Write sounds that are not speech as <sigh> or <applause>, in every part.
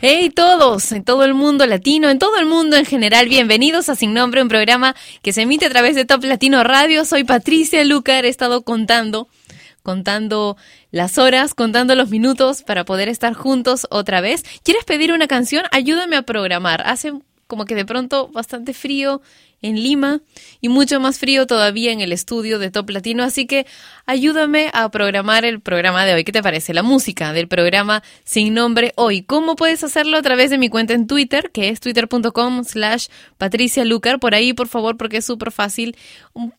Hey todos, en todo el mundo latino, en todo el mundo en general, bienvenidos a Sin Nombre, un programa que se emite a través de Top Latino Radio. Soy Patricia Lucar, he estado contando, contando las horas, contando los minutos para poder estar juntos otra vez. ¿Quieres pedir una canción? Ayúdame a programar. Hace como que de pronto bastante frío en Lima y mucho más frío todavía en el estudio de Top Latino, así que ayúdame a programar el programa de hoy. ¿Qué te parece? La música del programa sin nombre hoy. ¿Cómo puedes hacerlo? A través de mi cuenta en Twitter, que es twitter.com slash Patricia Lucar. Por ahí, por favor, porque es súper fácil.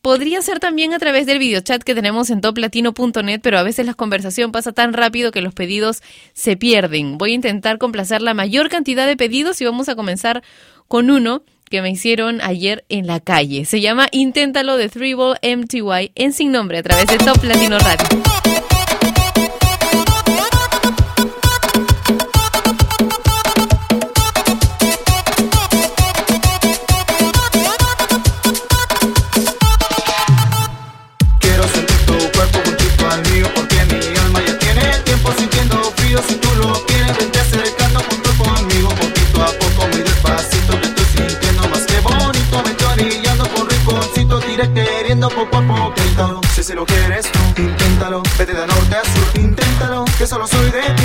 Podría ser también a través del videochat que tenemos en toplatino.net, pero a veces la conversación pasa tan rápido que los pedidos se pierden. Voy a intentar complacer la mayor cantidad de pedidos y vamos a comenzar con uno que me hicieron ayer en la calle. Se llama Inténtalo de Three Ball MTY en sin nombre a través de Top Latino Radio. Solo soy de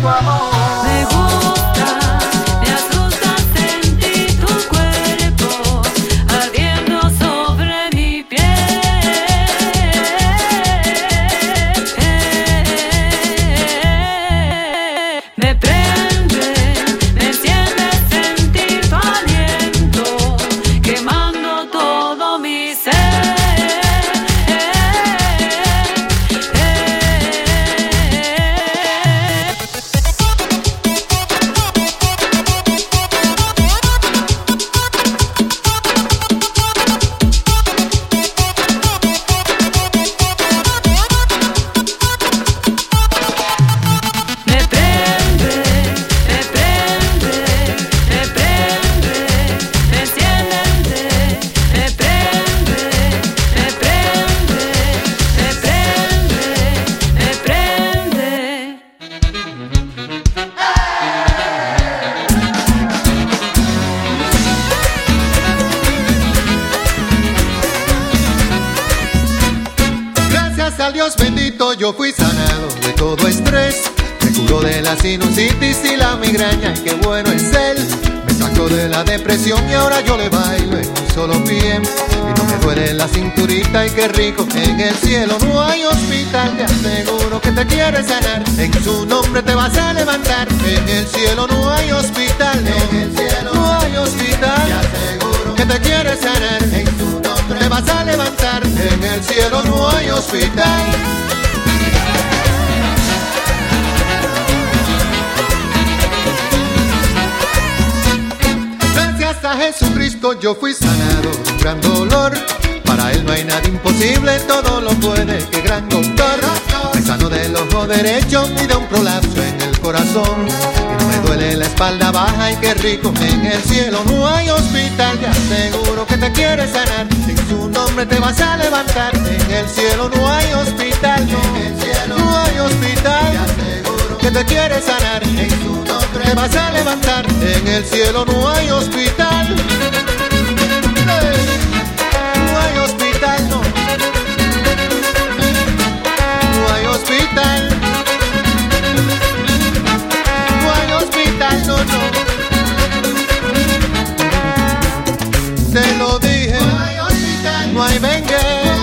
dejes Yo fui sanado un gran dolor. Para él no hay nada imposible, todo lo puede, que gran doctor. Me sano del ojo derecho y de un prolapso en el corazón. Y no me duele la espalda baja y qué rico, en el cielo no hay hospital. Te aseguro que te quiere sanar, en su nombre te vas a levantar. En el cielo no hay hospital, en el cielo no hay hospital. Te aseguro que te quiere sanar, en su nombre te vas a levantar. En el cielo no hay hospital. Hospital. No hay hospital, no, no. Te lo dije. No hay hospital. No hay vengue.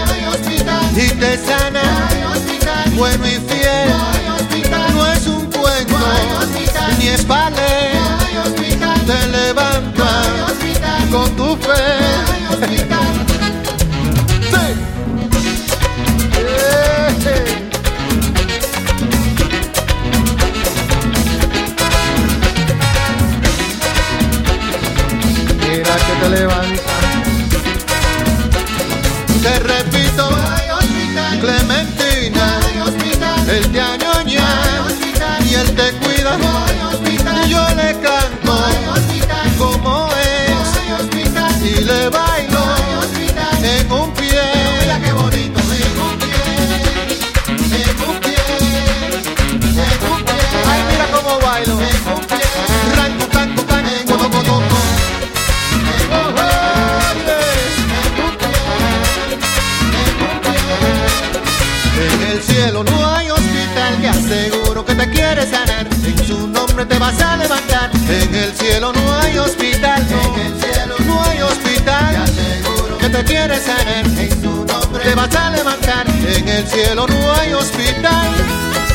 No hay hospital. Y te sana. No hay hospital. Bueno y fiel. No hay hospital. No es un cuento. No hay hospital. Ni es vale. No hay hospital. Te levanta. No hay hospital. Con tu fe. No hay hospital. Él te añoña y él te cuida. Y yo le canto como es y le bailo en un pie. Qué bonito. Ay, mira cómo bailo. En el cielo no hay te aseguro que te quiere sanar. En su nombre te vas a levantar. En el cielo no hay hospital, no. En el cielo no hay hospital, te aseguro que te quiere sanar. En su nombre te vas a levantar. En el cielo no hay hospital.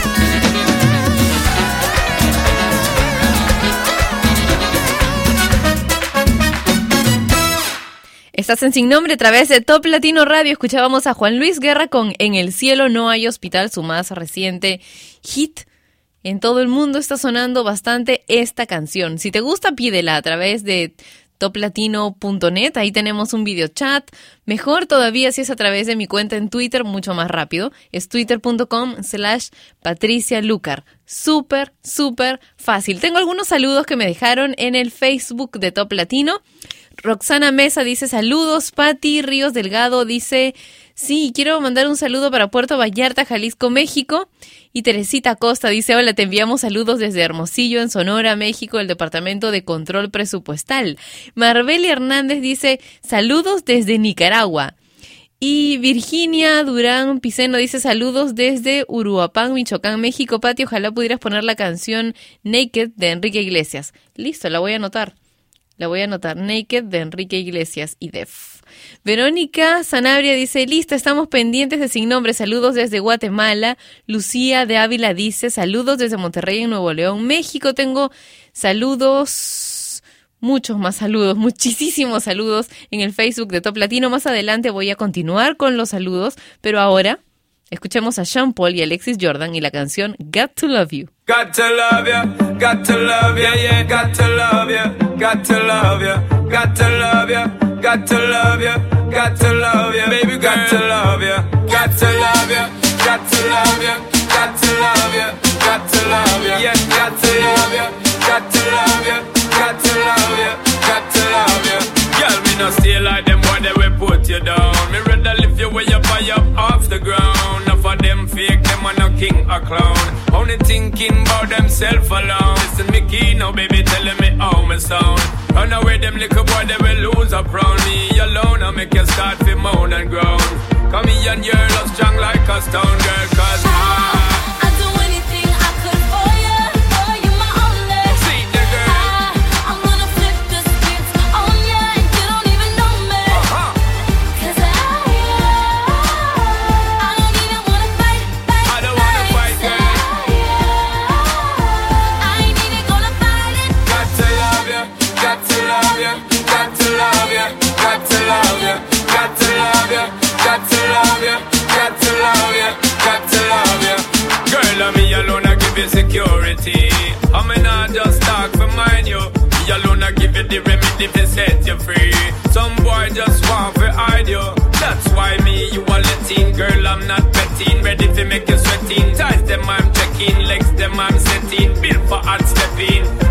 Estás en Sin Nombre a través de Top Latino Radio. Escuchábamos a Juan Luis Guerra con En el cielo no hay hospital, su más reciente hit. En todo el mundo está sonando bastante esta canción. Si te gusta, pídela a través de toplatino.net. Ahí tenemos un video chat. Mejor todavía si es a través de mi cuenta en Twitter, mucho más rápido. Es twitter.com slash Patricia Lucar. Súper, súper fácil. Tengo algunos saludos que me dejaron en el Facebook de Top Latino. Roxana Mesa dice saludos, Patti Ríos Delgado dice, sí, quiero mandar un saludo para Puerto Vallarta, Jalisco, México. Y Teresita Costa dice, hola, te enviamos saludos desde Hermosillo, en Sonora, México, el Departamento de Control Presupuestal. Marbeli Hernández dice, saludos desde Nicaragua. Y Virginia Durán Piceno dice saludos desde Uruapán, Michoacán, México. Pati, ojalá pudieras poner la canción Naked de Enrique Iglesias. Listo, la voy a anotar. La voy a anotar. Naked de Enrique Iglesias y Def. Verónica Sanabria dice, lista, estamos pendientes de Sin Nombre. Saludos desde Guatemala. Lucía de Ávila dice, saludos desde Monterrey en Nuevo León, México. Tengo saludos, muchos más saludos, <laughs> muchísimos saludos en el Facebook de Top Latino. Más adelante voy a continuar con los saludos, pero ahora escuchemos a Sean Paul y Alexis Jordan y la canción Got to Love You. Got to love ya, got to love ya, yeah, got to love ya, got to love ya, got to love ya, got to love ya, got to love ya, baby, got to love ya, got to love ya, got to love ya, got to love ya, got to love ya, yeah, got to love ya, got to love ya, got to love ya, got to love ya. Girl, me no stay like them boy, they will put you down. Me rather lift you way up high up off the ground. Enough of them fake, them are no king or clown. Only thinking about themself alone. Listen, me key now, baby, telling me how me sound. Run away, them little boy, they will lose up round me alone. I make you start to moan and groan. Come here and you're love strong like a stone girl, cause I. to the remedy to set you free. Some boy just want to hide you. That's why me, you are letting. Girl, I'm not betting. Ready to make you sweating. Ties them, I'm checking. Legs them, I'm setting. Built for hard stepping.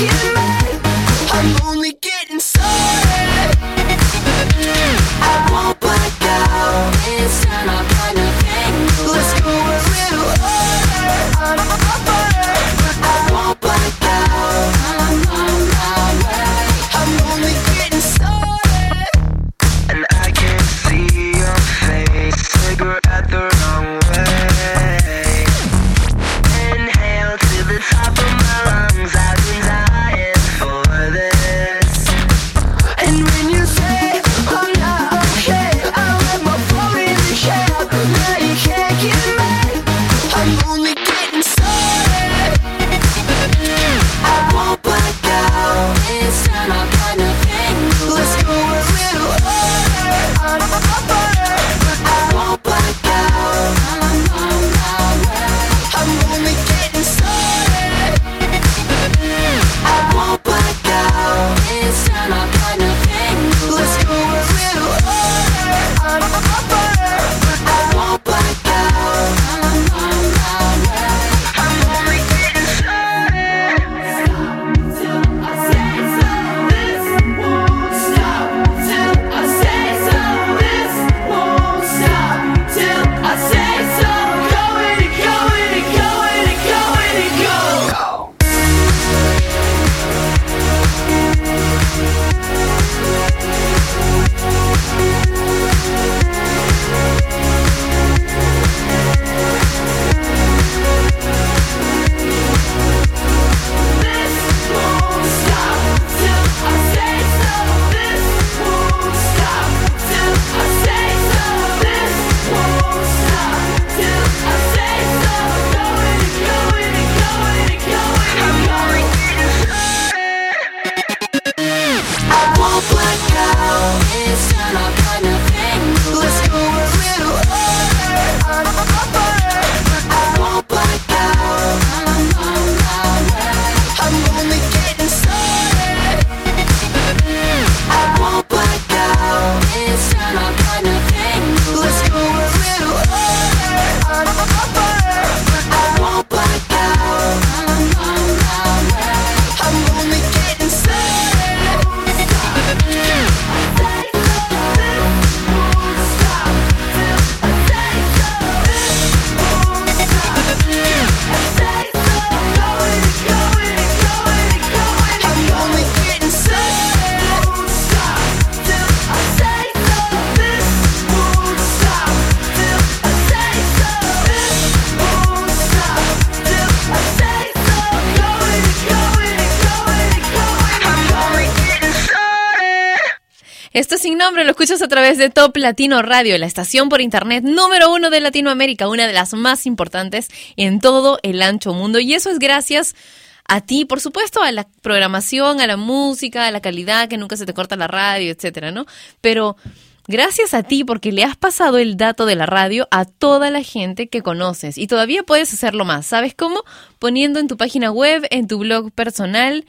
you. Nombre, lo escuchas a través de Top Latino Radio, la estación por internet número uno de Latinoamérica, una de las más importantes en todo el ancho mundo. Y eso es gracias a ti, por supuesto, a la programación, a la música, a la calidad, que nunca se te corta la radio, etcétera, ¿no? Pero gracias a ti porque le has pasado el dato de la radio a toda la gente que conoces y todavía puedes hacerlo más. ¿Sabes cómo? Poniendo en tu página web, en tu blog personal,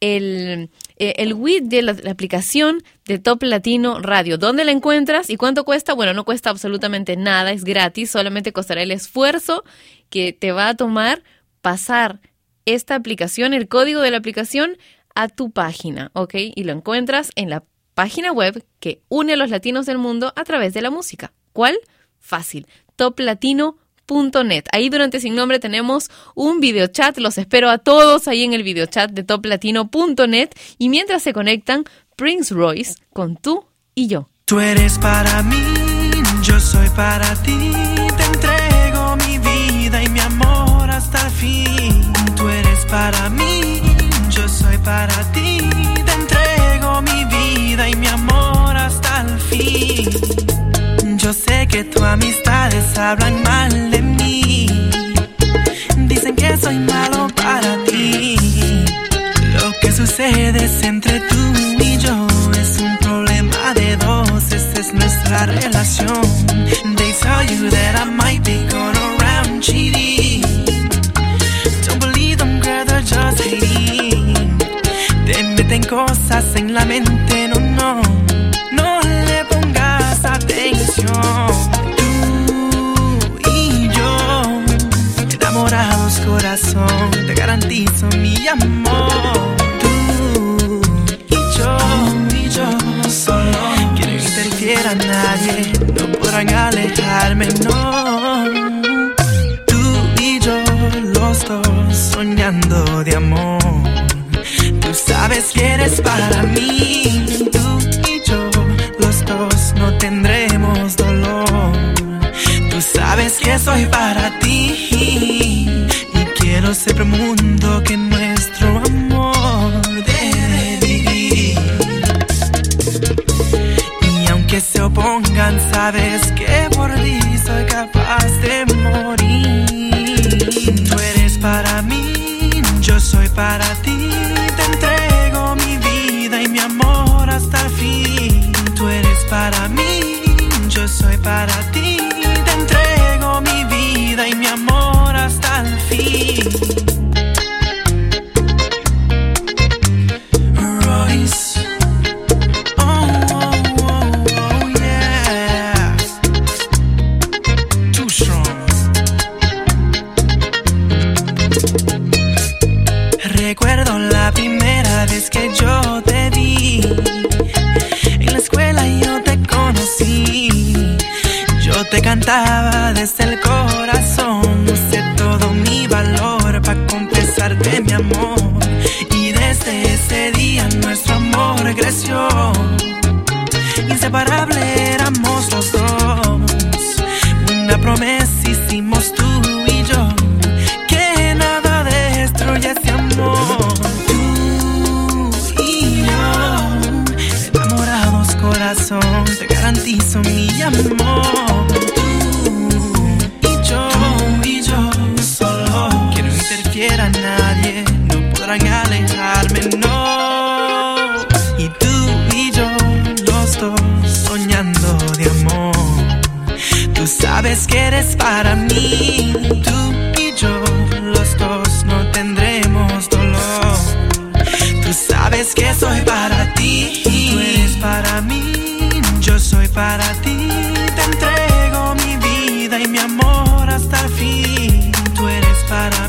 el, eh, el de la, aplicación de Top Latino Radio. ¿Dónde la encuentras y cuánto cuesta? Bueno, no cuesta absolutamente nada, es gratis, solamente costará el esfuerzo que te va a tomar pasar esta aplicación, el código de la aplicación, a tu página, ¿ok? Y lo encuentras en la página web que une a los latinos del mundo a través de la música. ¿Cuál? Fácil. Ahí durante Sin Nombre tenemos un videochat. Los espero a todos ahí en el videochat de toplatino.net. Y mientras se conectan, Prince Royce con tú y yo. Tú eres para mí, yo soy para ti. Te entrego mi vida y mi amor hasta el fin. Tú eres para mí, yo soy para ti. Te entrego mi vida y mi amor hasta el fin. Yo sé que tus amistades hablan mal. Dicen que soy malo para ti. Lo que sucede es entre tú y yo es un problema de dos, esa es nuestra relación. They tell you that I might be going around cheating. Don't believe them, girl, they're just hating. Te meten cosas en la mente, no te garantizo mi amor. Tú y yo, y yo, solo quiero que interfiera nadie, no podrán alejarme, no. Tú y yo, los dos, soñando de amor. Tú sabes que eres para mí. Tú y yo, los dos, no tendremos dolor. Tú sabes que soy para ti. Ser un mundo que nuestro amor debe vivir. Y aunque se opongan, sabes que por ti soy capaz de morir. Tú eres para mí, yo soy para ti. Te entrego mi vida y mi amor hasta el fin. Tú eres para mí, yo soy para ti. Fin. Tú eres para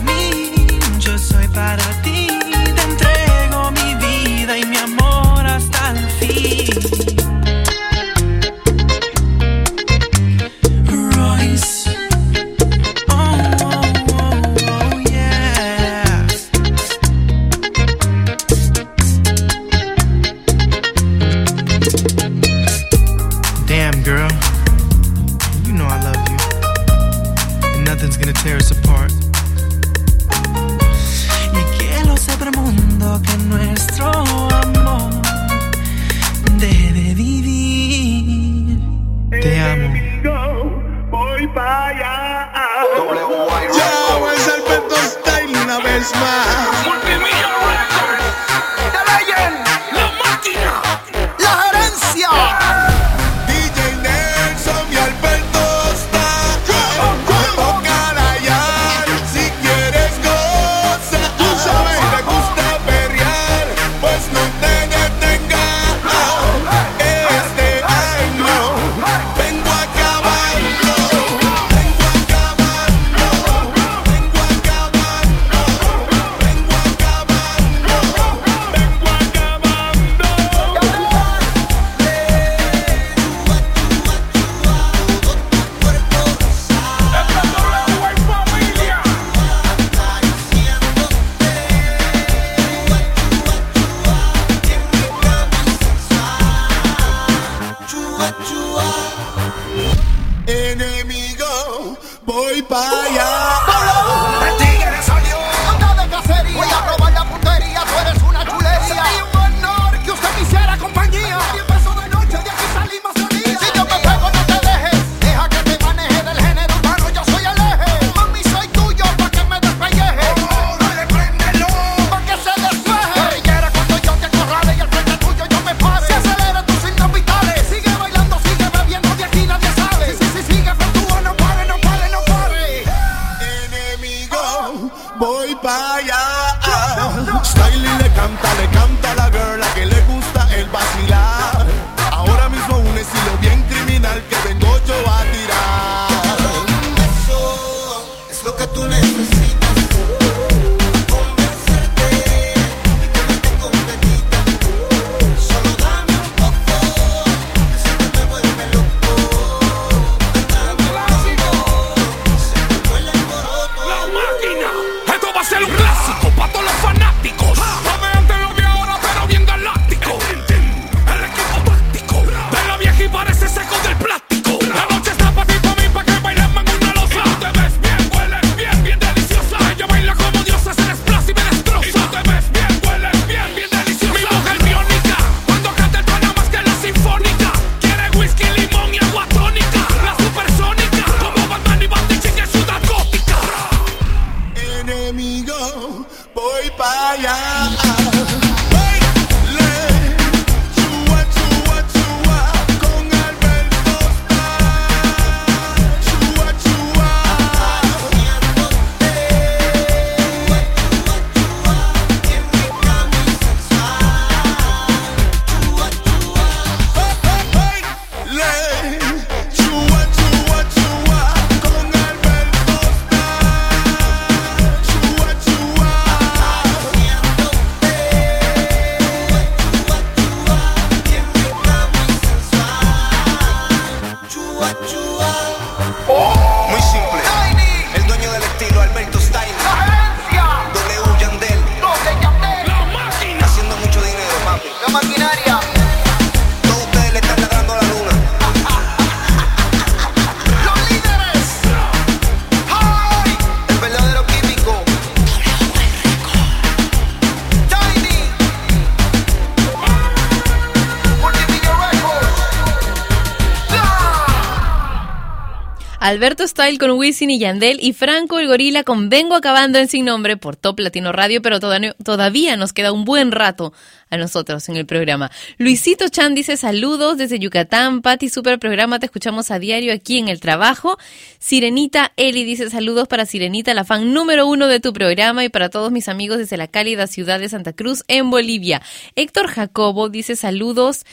Alberto Style con Wisin y Yandel y Franco el Gorila con Vengo Acabando en Sin Nombre por Top Latino Radio, pero todavía, todavía nos queda un buen rato a nosotros en el programa. Luisito Chan dice saludos desde Yucatán, Pati, super programa, te escuchamos a diario aquí en el trabajo. Sirenita Eli dice saludos para Sirenita, la fan número uno de tu programa y para todos mis amigos desde la cálida ciudad de Santa Cruz en Bolivia. Héctor Jacobo dice saludos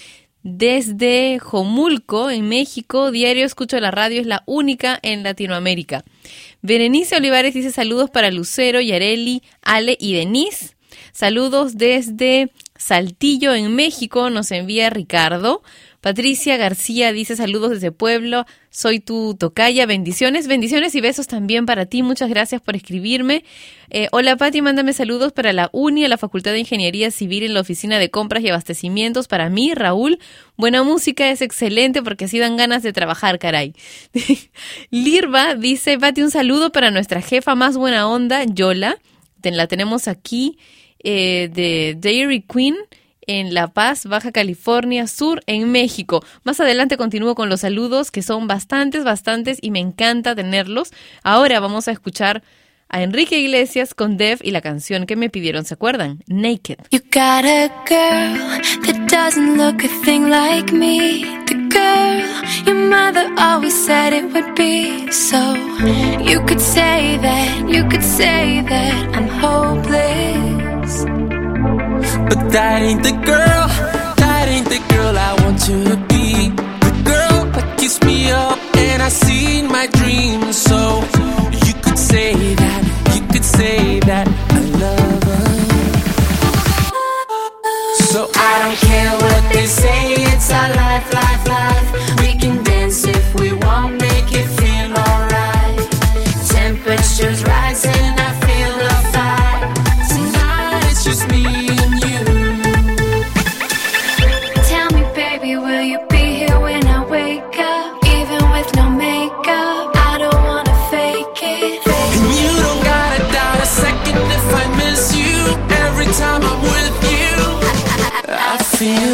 desde Jomulco, en México. Diario Escucho la Radio es la única en Latinoamérica. Berenice Olivares dice saludos para Lucero, Yareli, Ale y Denise. Saludos desde Saltillo, en México, nos envía Ricardo. Patricia García dice saludos desde Pueblo, soy tu tocaya, bendiciones, bendiciones y besos también para ti, muchas gracias por escribirme. Eh, hola Pati, mándame saludos para la UNI, a la Facultad de Ingeniería Civil en la Oficina de Compras y Abastecimientos. Para mí, Raúl, buena música es excelente porque así dan ganas de trabajar, caray. <laughs> Lirva dice, Pati, un saludo para nuestra jefa más buena onda, Yola. La tenemos aquí eh, de Dairy Queen en La Paz, Baja California Sur, en México. Más adelante continúo con los saludos, que son bastantes, bastantes, y me encanta tenerlos. Ahora vamos a escuchar a Enrique Iglesias con Dev y la canción que me pidieron, ¿se acuerdan? Naked. You got a girl that doesn't look a thing like me. The girl your mother always said it would be. So you could say that, you could say that I'm hopeless. But that ain't the girl, that ain't the girl I want to be. The girl that keeps me up and I see in my dreams. So you could say that, you could say that I love her. So I don't care what they say. You.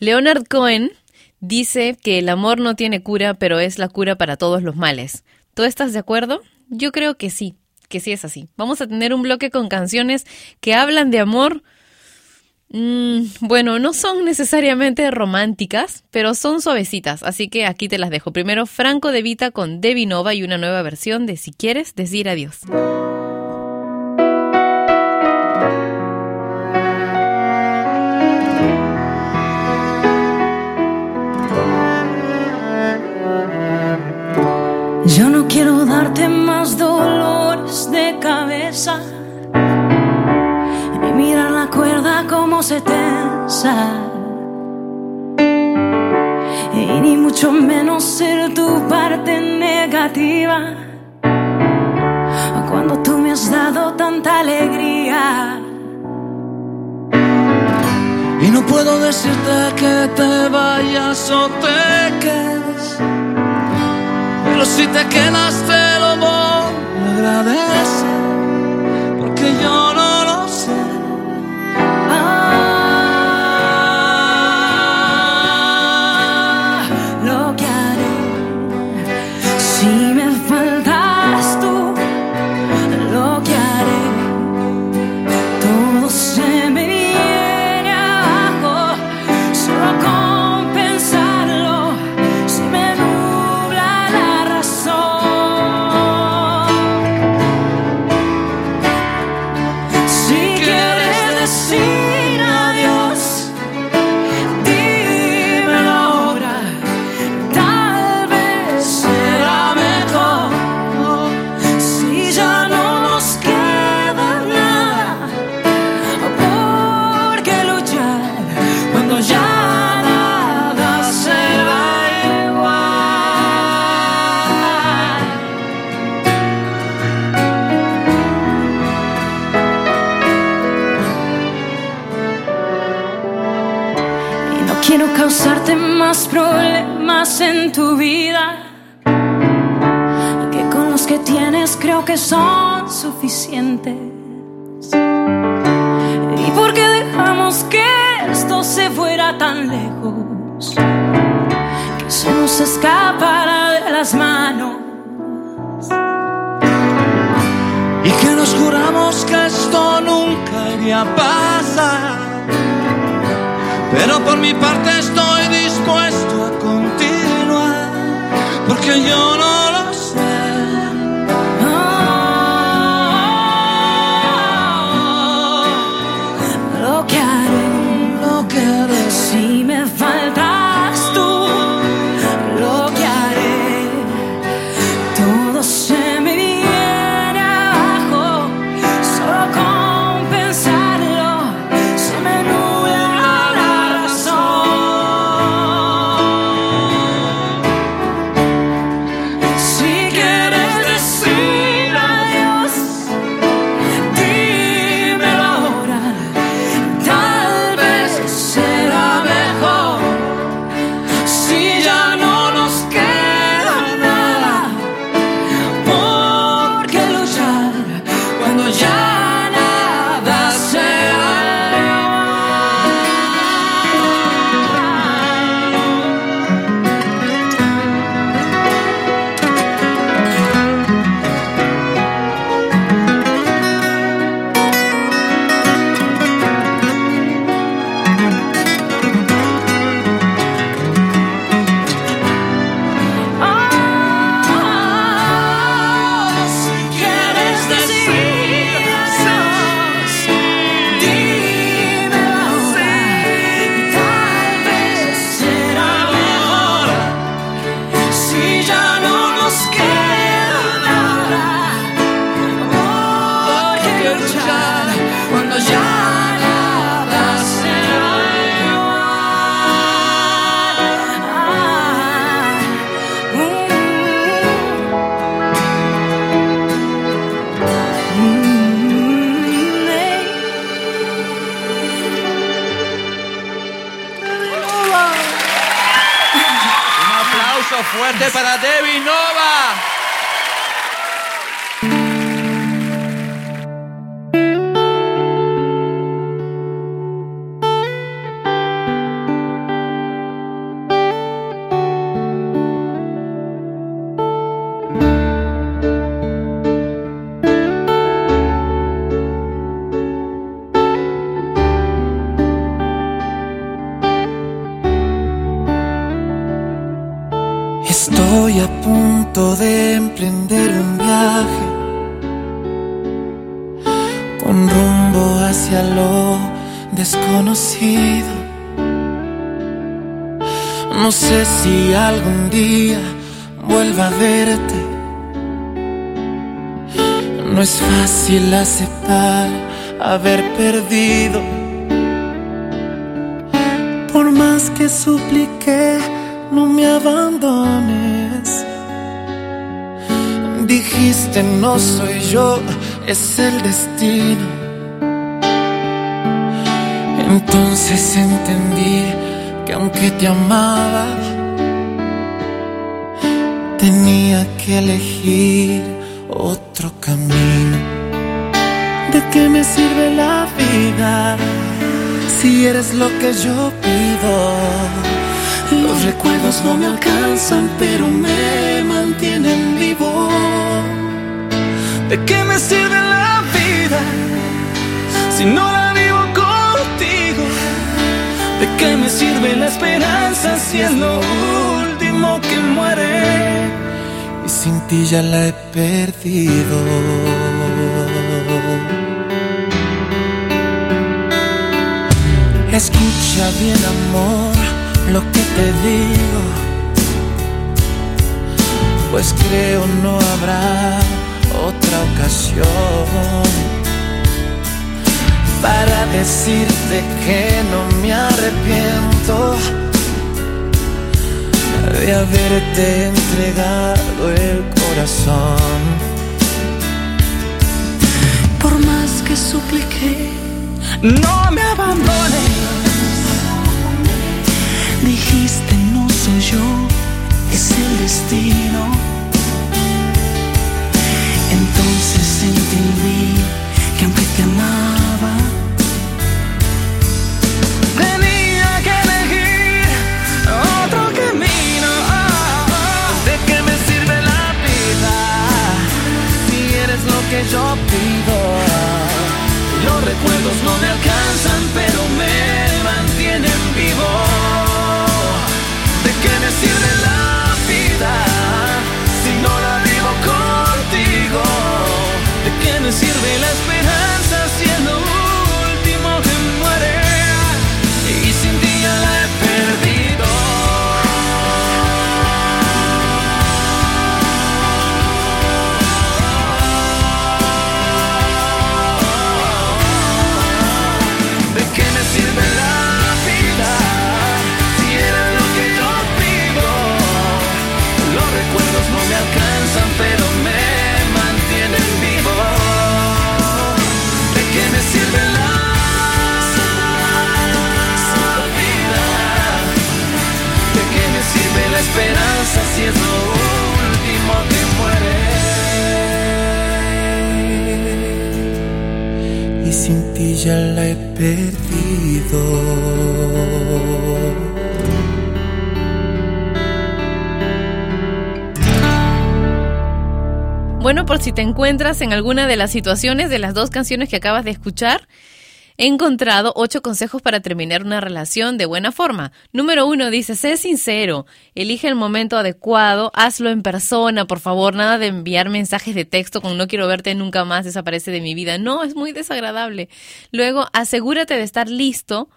Leonard Cohen dice que el amor no tiene cura, pero es la cura para todos los males. ¿Tú estás de acuerdo? Yo creo que sí, que sí es así. Vamos a tener un bloque con canciones que hablan de amor. Mm, bueno, no son necesariamente románticas, pero son suavecitas, así que aquí te las dejo. Primero, Franco de Vita con Debbie Nova y una nueva versión de Si quieres decir adiós. Yo no quiero darte más dolores de cabeza. Ni mirar la cuerda como se tensa. Y ni mucho menos ser tu parte negativa. Cuando tú me has dado tanta alegría. Y no puedo decirte que te vayas o te quedes. Pero si te quedas te lo voy a agradecer. Porque yo por mi parte estoy dispuesto a continuar. Porque yo no de emprender un viaje con rumbo hacia lo desconocido. No sé si algún día vuelva a verte. No es fácil aceptar haber perdido. Por más que supliqué, no me abandones. Dijiste no soy yo, es el destino. Entonces entendí que aunque te amaba, tenía que elegir otro camino. ¿De qué me sirve la vida si eres lo que yo pido? Los recuerdos no me alcanzan, pero me mantienen vivo. ¿De qué me sirve la vida si no la vivo contigo? ¿De qué me sirve la esperanza si es lo último que muere? Y sin ti ya la he perdido. Escucha bien, amor lo que te digo, pues creo no habrá otra ocasión para decirte que no me arrepiento de haberte entregado el corazón. Por más que supliqué, no me abandones. Yo, es el destino. Entonces entendí que aunque te amaba, tenía que elegir otro camino. ¿De qué me sirve la vida si eres lo que yo pido? Los recuerdos no me alcanzan, pero ya la he perdido. Bueno, por si te encuentras en alguna de las situaciones de las dos canciones que acabas de escuchar, he encontrado ocho consejos para terminar una relación de buena forma. Número uno dice, sé sincero, elige el momento adecuado, hazlo en persona, por favor, nada de enviar mensajes de texto con no quiero verte nunca más, desaparece de mi vida. No, es muy desagradable. Luego, asegúrate de estar listo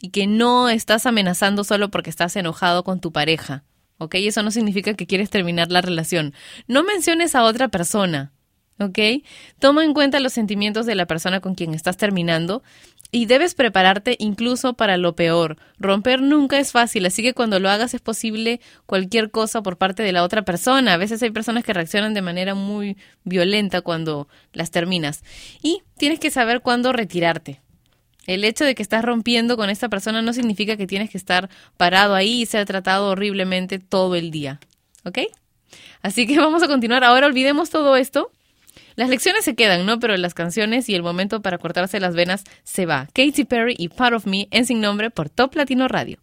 y que no estás amenazando solo porque estás enojado con tu pareja. ¿Ok? Eso no significa que quieres terminar la relación. No menciones a otra persona. ¿ok? Toma en cuenta los sentimientos de la persona con quien estás terminando y debes prepararte incluso para lo peor. Romper nunca es fácil, así que cuando lo hagas es posible cualquier cosa por parte de la otra persona. A veces hay personas que reaccionan de manera muy violenta cuando las terminas. Y tienes que saber cuándo retirarte. El hecho de que estás rompiendo con esta persona no significa que tienes que estar parado ahí y ser tratado horriblemente todo el día. ¿Ok? Así que <laughs> vamos a continuar. Ahora olvidemos todo esto las lecciones se quedan, ¿no? Pero las canciones y el momento para cortarse las venas se va. Katy Perry y Part of Me en Sin Nombre por Top Latino Radio.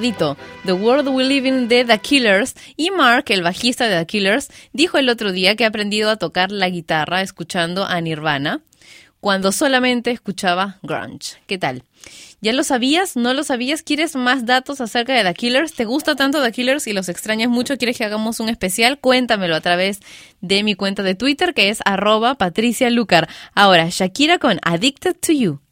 The World We Live in de The Killers, y Mark, el bajista de The Killers, dijo el otro día que ha aprendido a tocar la guitarra escuchando a Nirvana cuando solamente escuchaba grunge. ¿Qué tal? ¿Ya lo sabías? ¿No lo sabías? ¿Quieres más datos acerca de The Killers? ¿Te gusta tanto The Killers y los extrañas mucho? ¿Quieres que hagamos un especial? Cuéntamelo a través de mi cuenta de Twitter que es arroba patricialucar. Ahora, Shakira con Addicted to You.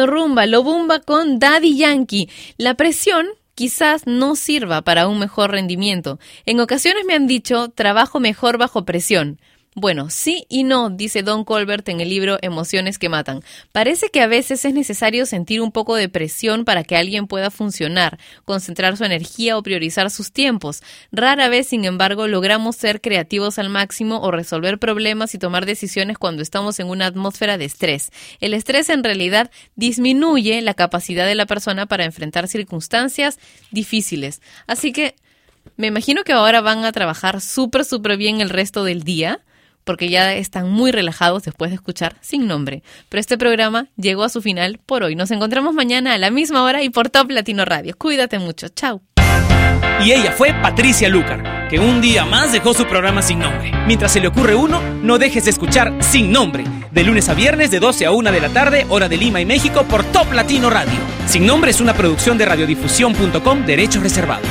And Rumba, Lo Bumba con Daddy Yankee. La presión quizás no sirva para un mejor rendimiento. En ocasiones me han dicho, trabajo mejor bajo presión. Bueno, sí y no, dice Don Colbert en el libro Emociones que Matan. Parece que a veces es necesario sentir un poco de presión para que alguien pueda funcionar, concentrar su energía o priorizar sus tiempos. Rara vez, sin embargo, logramos ser creativos al máximo o resolver problemas y tomar decisiones cuando estamos en una atmósfera de estrés. El estrés en realidad disminuye la capacidad de la persona para enfrentar circunstancias difíciles. Así que me imagino que ahora van a trabajar súper, súper bien el resto del día porque ya están muy relajados después de escuchar sin nombre. Pero este programa llegó a su final por hoy. Nos encontramos mañana a la misma hora y por Top Latino Radio. Cuídate mucho. Chao. Y ella fue Patricia Lucar, que un día más dejó su programa sin nombre. Mientras se le ocurre uno, no dejes de escuchar Sin Nombre, de lunes a viernes de 12 a 1 de la tarde, hora de Lima y México, por Top Latino Radio. Sin Nombre es una producción de radiodifusión.com, derechos reservados.